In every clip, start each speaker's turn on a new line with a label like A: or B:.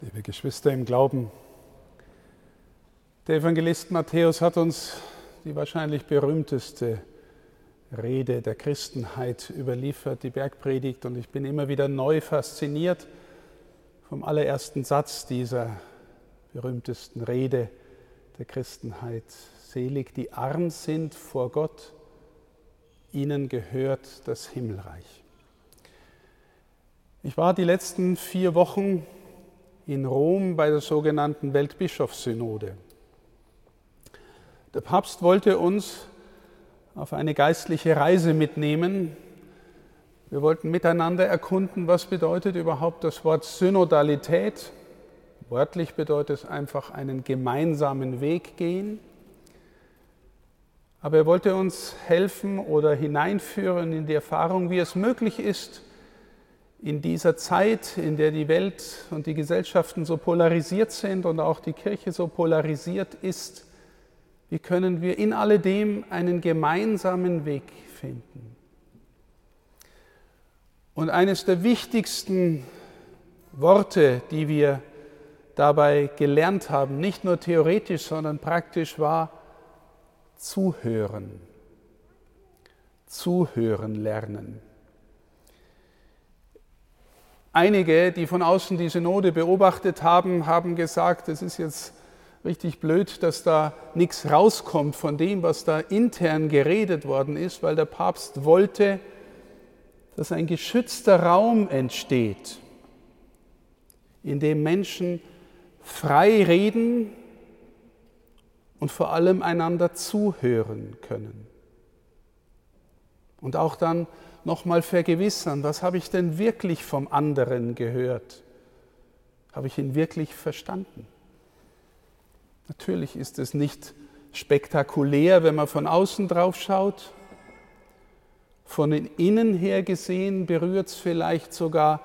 A: Liebe Geschwister im Glauben, der Evangelist Matthäus hat uns die wahrscheinlich berühmteste Rede der Christenheit überliefert, die Bergpredigt, und ich bin immer wieder neu fasziniert vom allerersten Satz dieser berühmtesten Rede der Christenheit. Selig, die arm sind vor Gott, ihnen gehört das Himmelreich. Ich war die letzten vier Wochen in Rom bei der sogenannten Weltbischofssynode. Der Papst wollte uns auf eine geistliche Reise mitnehmen. Wir wollten miteinander erkunden, was bedeutet überhaupt das Wort Synodalität. Wörtlich bedeutet es einfach einen gemeinsamen Weg gehen. Aber er wollte uns helfen oder hineinführen in die Erfahrung, wie es möglich ist, in dieser Zeit, in der die Welt und die Gesellschaften so polarisiert sind und auch die Kirche so polarisiert ist, wie können wir in alledem einen gemeinsamen Weg finden? Und eines der wichtigsten Worte, die wir dabei gelernt haben, nicht nur theoretisch, sondern praktisch, war zuhören. Zuhören lernen. Einige, die von außen die Synode beobachtet haben, haben gesagt, es ist jetzt richtig blöd, dass da nichts rauskommt von dem, was da intern geredet worden ist, weil der Papst wollte, dass ein geschützter Raum entsteht, in dem Menschen frei reden und vor allem einander zuhören können. Und auch dann nochmal vergewissern, was habe ich denn wirklich vom anderen gehört? Habe ich ihn wirklich verstanden? Natürlich ist es nicht spektakulär, wenn man von außen drauf schaut. Von innen her gesehen berührt es vielleicht sogar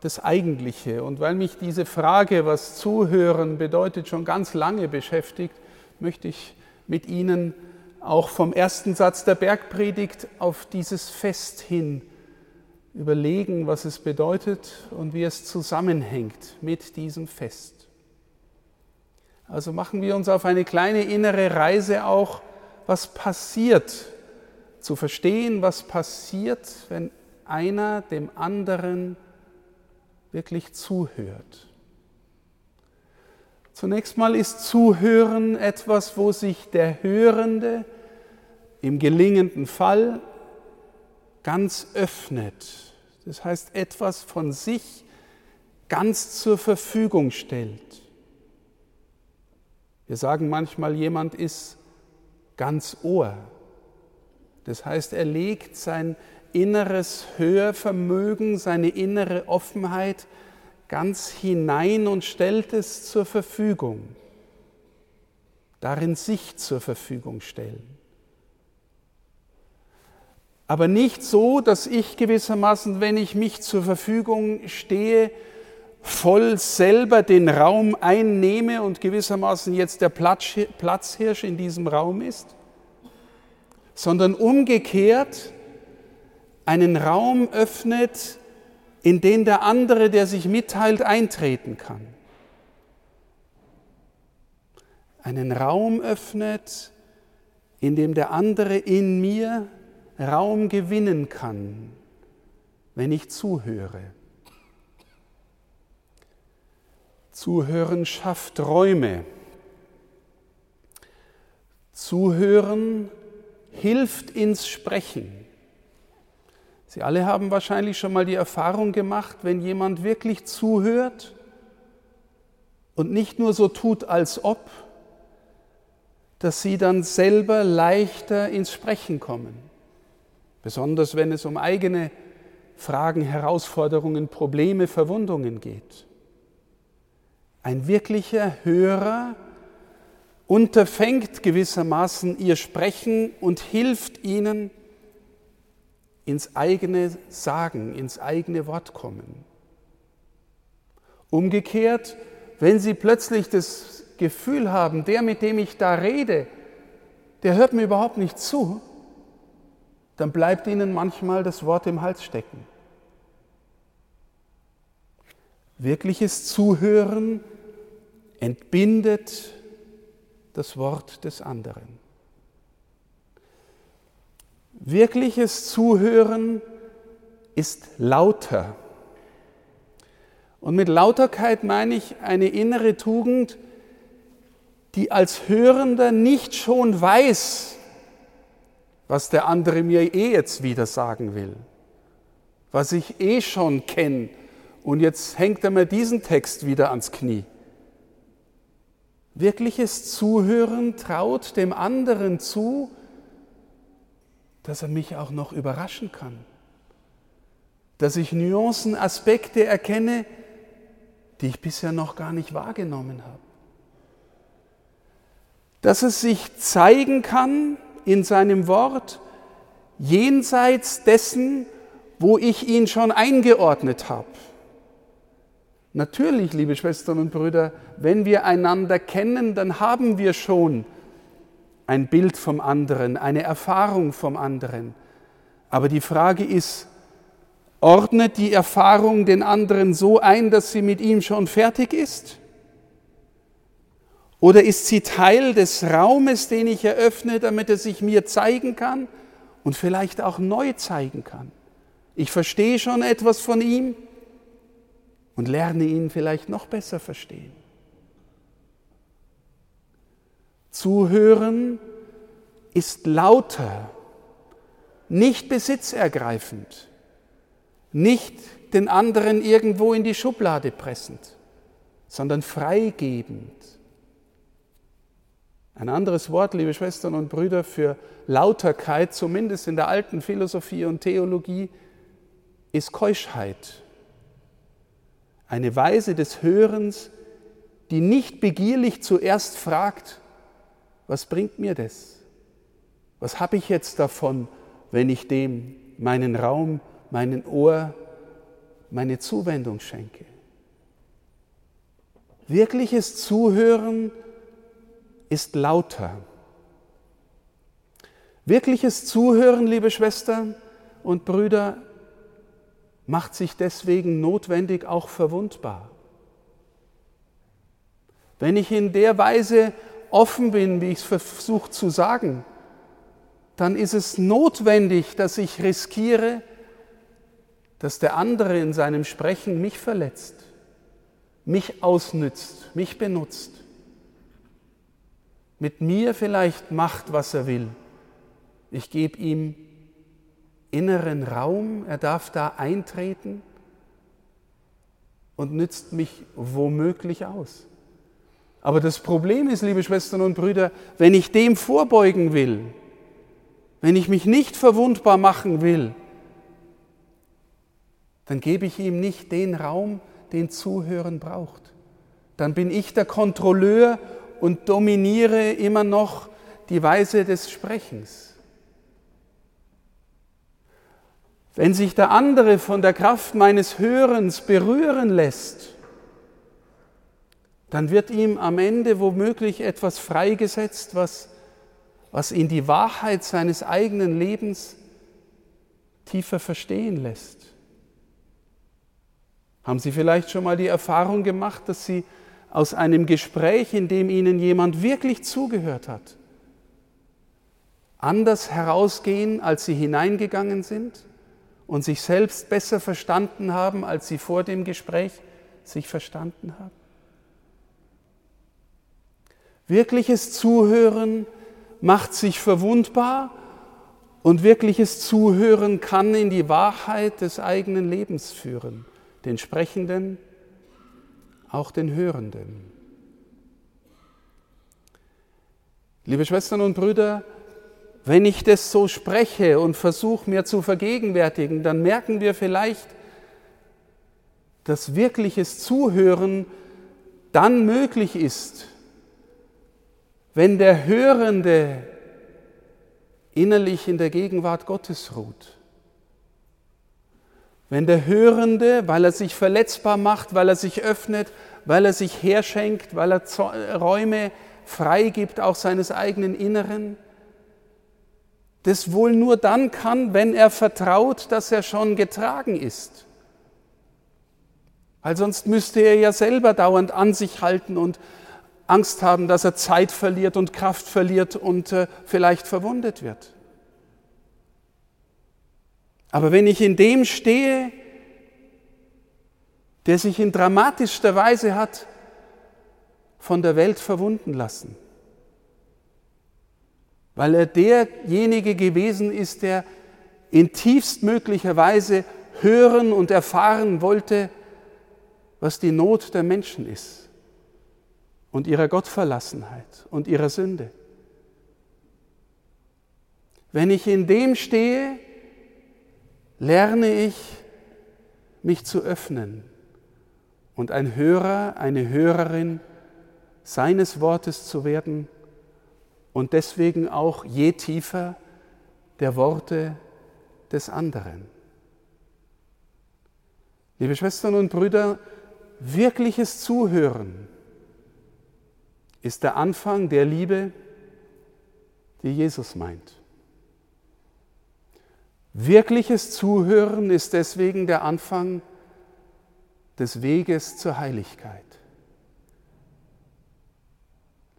A: das Eigentliche. Und weil mich diese Frage, was Zuhören bedeutet, schon ganz lange beschäftigt, möchte ich mit Ihnen auch vom ersten Satz der Bergpredigt auf dieses Fest hin überlegen, was es bedeutet und wie es zusammenhängt mit diesem Fest. Also machen wir uns auf eine kleine innere Reise auch, was passiert, zu verstehen, was passiert, wenn einer dem anderen wirklich zuhört. Zunächst mal ist Zuhören etwas, wo sich der Hörende im gelingenden Fall ganz öffnet. Das heißt, etwas von sich ganz zur Verfügung stellt. Wir sagen manchmal, jemand ist ganz Ohr. Das heißt, er legt sein inneres Hörvermögen, seine innere Offenheit ganz hinein und stellt es zur Verfügung. Darin sich zur Verfügung stellen. Aber nicht so, dass ich gewissermaßen, wenn ich mich zur Verfügung stehe, voll selber den Raum einnehme und gewissermaßen jetzt der Platzhirsch in diesem Raum ist, sondern umgekehrt einen Raum öffnet, in den der andere, der sich mitteilt, eintreten kann. Einen Raum öffnet, in dem der andere in mir Raum gewinnen kann, wenn ich zuhöre. Zuhören schafft Räume. Zuhören hilft ins Sprechen. Sie alle haben wahrscheinlich schon mal die Erfahrung gemacht, wenn jemand wirklich zuhört und nicht nur so tut, als ob, dass sie dann selber leichter ins Sprechen kommen. Besonders wenn es um eigene Fragen, Herausforderungen, Probleme, Verwundungen geht. Ein wirklicher Hörer unterfängt gewissermaßen ihr Sprechen und hilft ihnen, ins eigene Sagen, ins eigene Wort kommen. Umgekehrt, wenn Sie plötzlich das Gefühl haben, der, mit dem ich da rede, der hört mir überhaupt nicht zu, dann bleibt Ihnen manchmal das Wort im Hals stecken. Wirkliches Zuhören entbindet das Wort des anderen. Wirkliches Zuhören ist lauter. Und mit Lauterkeit meine ich eine innere Tugend, die als Hörender nicht schon weiß, was der andere mir eh jetzt wieder sagen will, was ich eh schon kenne. Und jetzt hängt er mir diesen Text wieder ans Knie. Wirkliches Zuhören traut dem anderen zu, dass er mich auch noch überraschen kann, dass ich Nuancen, Aspekte erkenne, die ich bisher noch gar nicht wahrgenommen habe. Dass es sich zeigen kann in seinem Wort jenseits dessen, wo ich ihn schon eingeordnet habe. Natürlich, liebe Schwestern und Brüder, wenn wir einander kennen, dann haben wir schon ein Bild vom anderen, eine Erfahrung vom anderen. Aber die Frage ist, ordnet die Erfahrung den anderen so ein, dass sie mit ihm schon fertig ist? Oder ist sie Teil des Raumes, den ich eröffne, damit er sich mir zeigen kann und vielleicht auch neu zeigen kann? Ich verstehe schon etwas von ihm und lerne ihn vielleicht noch besser verstehen. Zuhören ist lauter, nicht besitzergreifend, nicht den anderen irgendwo in die Schublade pressend, sondern freigebend. Ein anderes Wort, liebe Schwestern und Brüder, für Lauterkeit, zumindest in der alten Philosophie und Theologie, ist Keuschheit. Eine Weise des Hörens, die nicht begierlich zuerst fragt, was bringt mir das? Was habe ich jetzt davon, wenn ich dem meinen Raum, meinen Ohr, meine Zuwendung schenke? Wirkliches Zuhören ist lauter. Wirkliches Zuhören, liebe Schwestern und Brüder, macht sich deswegen notwendig auch verwundbar. Wenn ich in der Weise offen bin, wie ich es versuche zu sagen, dann ist es notwendig, dass ich riskiere, dass der andere in seinem Sprechen mich verletzt, mich ausnützt, mich benutzt, mit mir vielleicht macht, was er will. Ich gebe ihm inneren Raum, er darf da eintreten und nützt mich womöglich aus. Aber das Problem ist, liebe Schwestern und Brüder, wenn ich dem vorbeugen will, wenn ich mich nicht verwundbar machen will, dann gebe ich ihm nicht den Raum, den Zuhören braucht. Dann bin ich der Kontrolleur und dominiere immer noch die Weise des Sprechens. Wenn sich der andere von der Kraft meines Hörens berühren lässt, dann wird ihm am Ende womöglich etwas freigesetzt, was, was ihn die Wahrheit seines eigenen Lebens tiefer verstehen lässt. Haben Sie vielleicht schon mal die Erfahrung gemacht, dass Sie aus einem Gespräch, in dem Ihnen jemand wirklich zugehört hat, anders herausgehen, als Sie hineingegangen sind und sich selbst besser verstanden haben, als Sie vor dem Gespräch sich verstanden haben? Wirkliches Zuhören macht sich verwundbar und wirkliches Zuhören kann in die Wahrheit des eigenen Lebens führen, den Sprechenden, auch den Hörenden. Liebe Schwestern und Brüder, wenn ich das so spreche und versuche mir zu vergegenwärtigen, dann merken wir vielleicht, dass wirkliches Zuhören dann möglich ist, wenn der Hörende innerlich in der Gegenwart Gottes ruht. Wenn der Hörende, weil er sich verletzbar macht, weil er sich öffnet, weil er sich herschenkt, weil er Räume freigibt, auch seines eigenen Inneren, das wohl nur dann kann, wenn er vertraut, dass er schon getragen ist. Weil sonst müsste er ja selber dauernd an sich halten und Angst haben, dass er Zeit verliert und Kraft verliert und äh, vielleicht verwundet wird. Aber wenn ich in dem stehe, der sich in dramatischster Weise hat von der Welt verwunden lassen, weil er derjenige gewesen ist, der in tiefstmöglicher Weise hören und erfahren wollte, was die Not der Menschen ist und ihrer Gottverlassenheit und ihrer Sünde. Wenn ich in dem stehe, lerne ich mich zu öffnen und ein Hörer, eine Hörerin seines Wortes zu werden und deswegen auch je tiefer der Worte des anderen. Liebe Schwestern und Brüder, wirkliches Zuhören ist der Anfang der Liebe, die Jesus meint. Wirkliches Zuhören ist deswegen der Anfang des Weges zur Heiligkeit.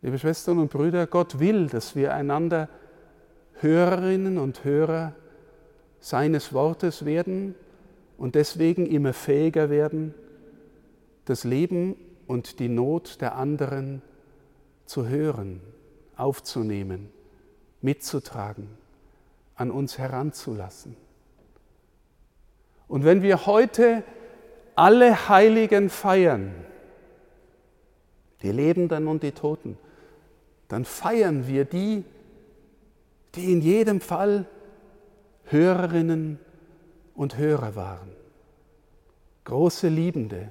A: Liebe Schwestern und Brüder, Gott will, dass wir einander Hörerinnen und Hörer seines Wortes werden und deswegen immer fähiger werden, das Leben und die Not der anderen zu hören, aufzunehmen, mitzutragen, an uns heranzulassen. Und wenn wir heute alle Heiligen feiern, die Lebenden und die Toten, dann feiern wir die, die in jedem Fall Hörerinnen und Hörer waren, große Liebende,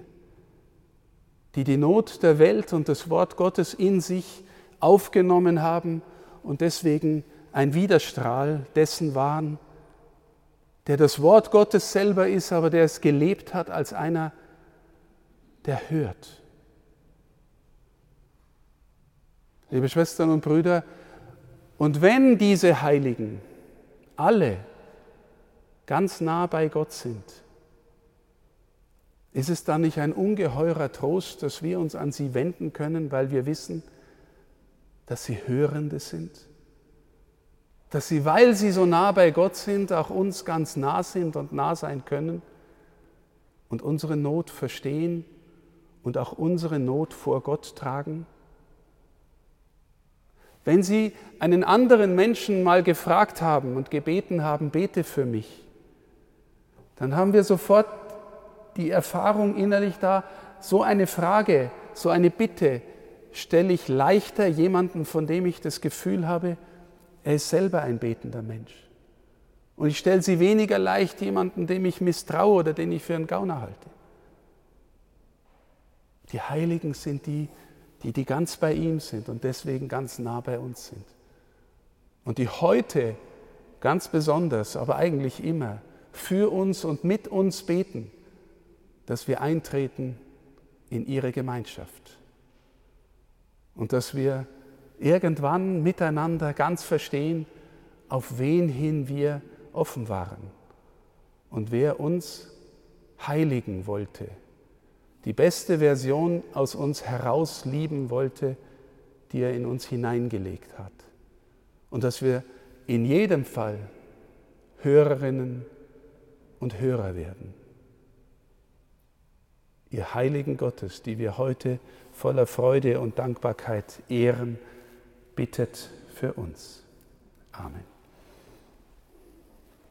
A: die die Not der Welt und das Wort Gottes in sich aufgenommen haben und deswegen ein Widerstrahl dessen waren, der das Wort Gottes selber ist, aber der es gelebt hat als einer, der hört. Liebe Schwestern und Brüder, und wenn diese Heiligen alle ganz nah bei Gott sind, ist es dann nicht ein ungeheurer Trost, dass wir uns an sie wenden können, weil wir wissen, dass sie Hörende sind? Dass sie, weil sie so nah bei Gott sind, auch uns ganz nah sind und nah sein können und unsere Not verstehen und auch unsere Not vor Gott tragen? Wenn Sie einen anderen Menschen mal gefragt haben und gebeten haben, bete für mich, dann haben wir sofort die Erfahrung innerlich da, so eine Frage, so eine Bitte stelle ich leichter jemanden, von dem ich das Gefühl habe, er ist selber ein betender Mensch. Und ich stelle sie weniger leicht jemanden, dem ich misstraue oder den ich für einen Gauner halte. Die Heiligen sind die, die, die ganz bei ihm sind und deswegen ganz nah bei uns sind. Und die heute ganz besonders, aber eigentlich immer für uns und mit uns beten, dass wir eintreten in ihre Gemeinschaft. Und dass wir irgendwann miteinander ganz verstehen, auf wen hin wir offen waren und wer uns heiligen wollte die beste Version aus uns heraus lieben wollte, die er in uns hineingelegt hat. Und dass wir in jedem Fall Hörerinnen und Hörer werden. Ihr Heiligen Gottes, die wir heute voller Freude und Dankbarkeit ehren, bittet für uns. Amen.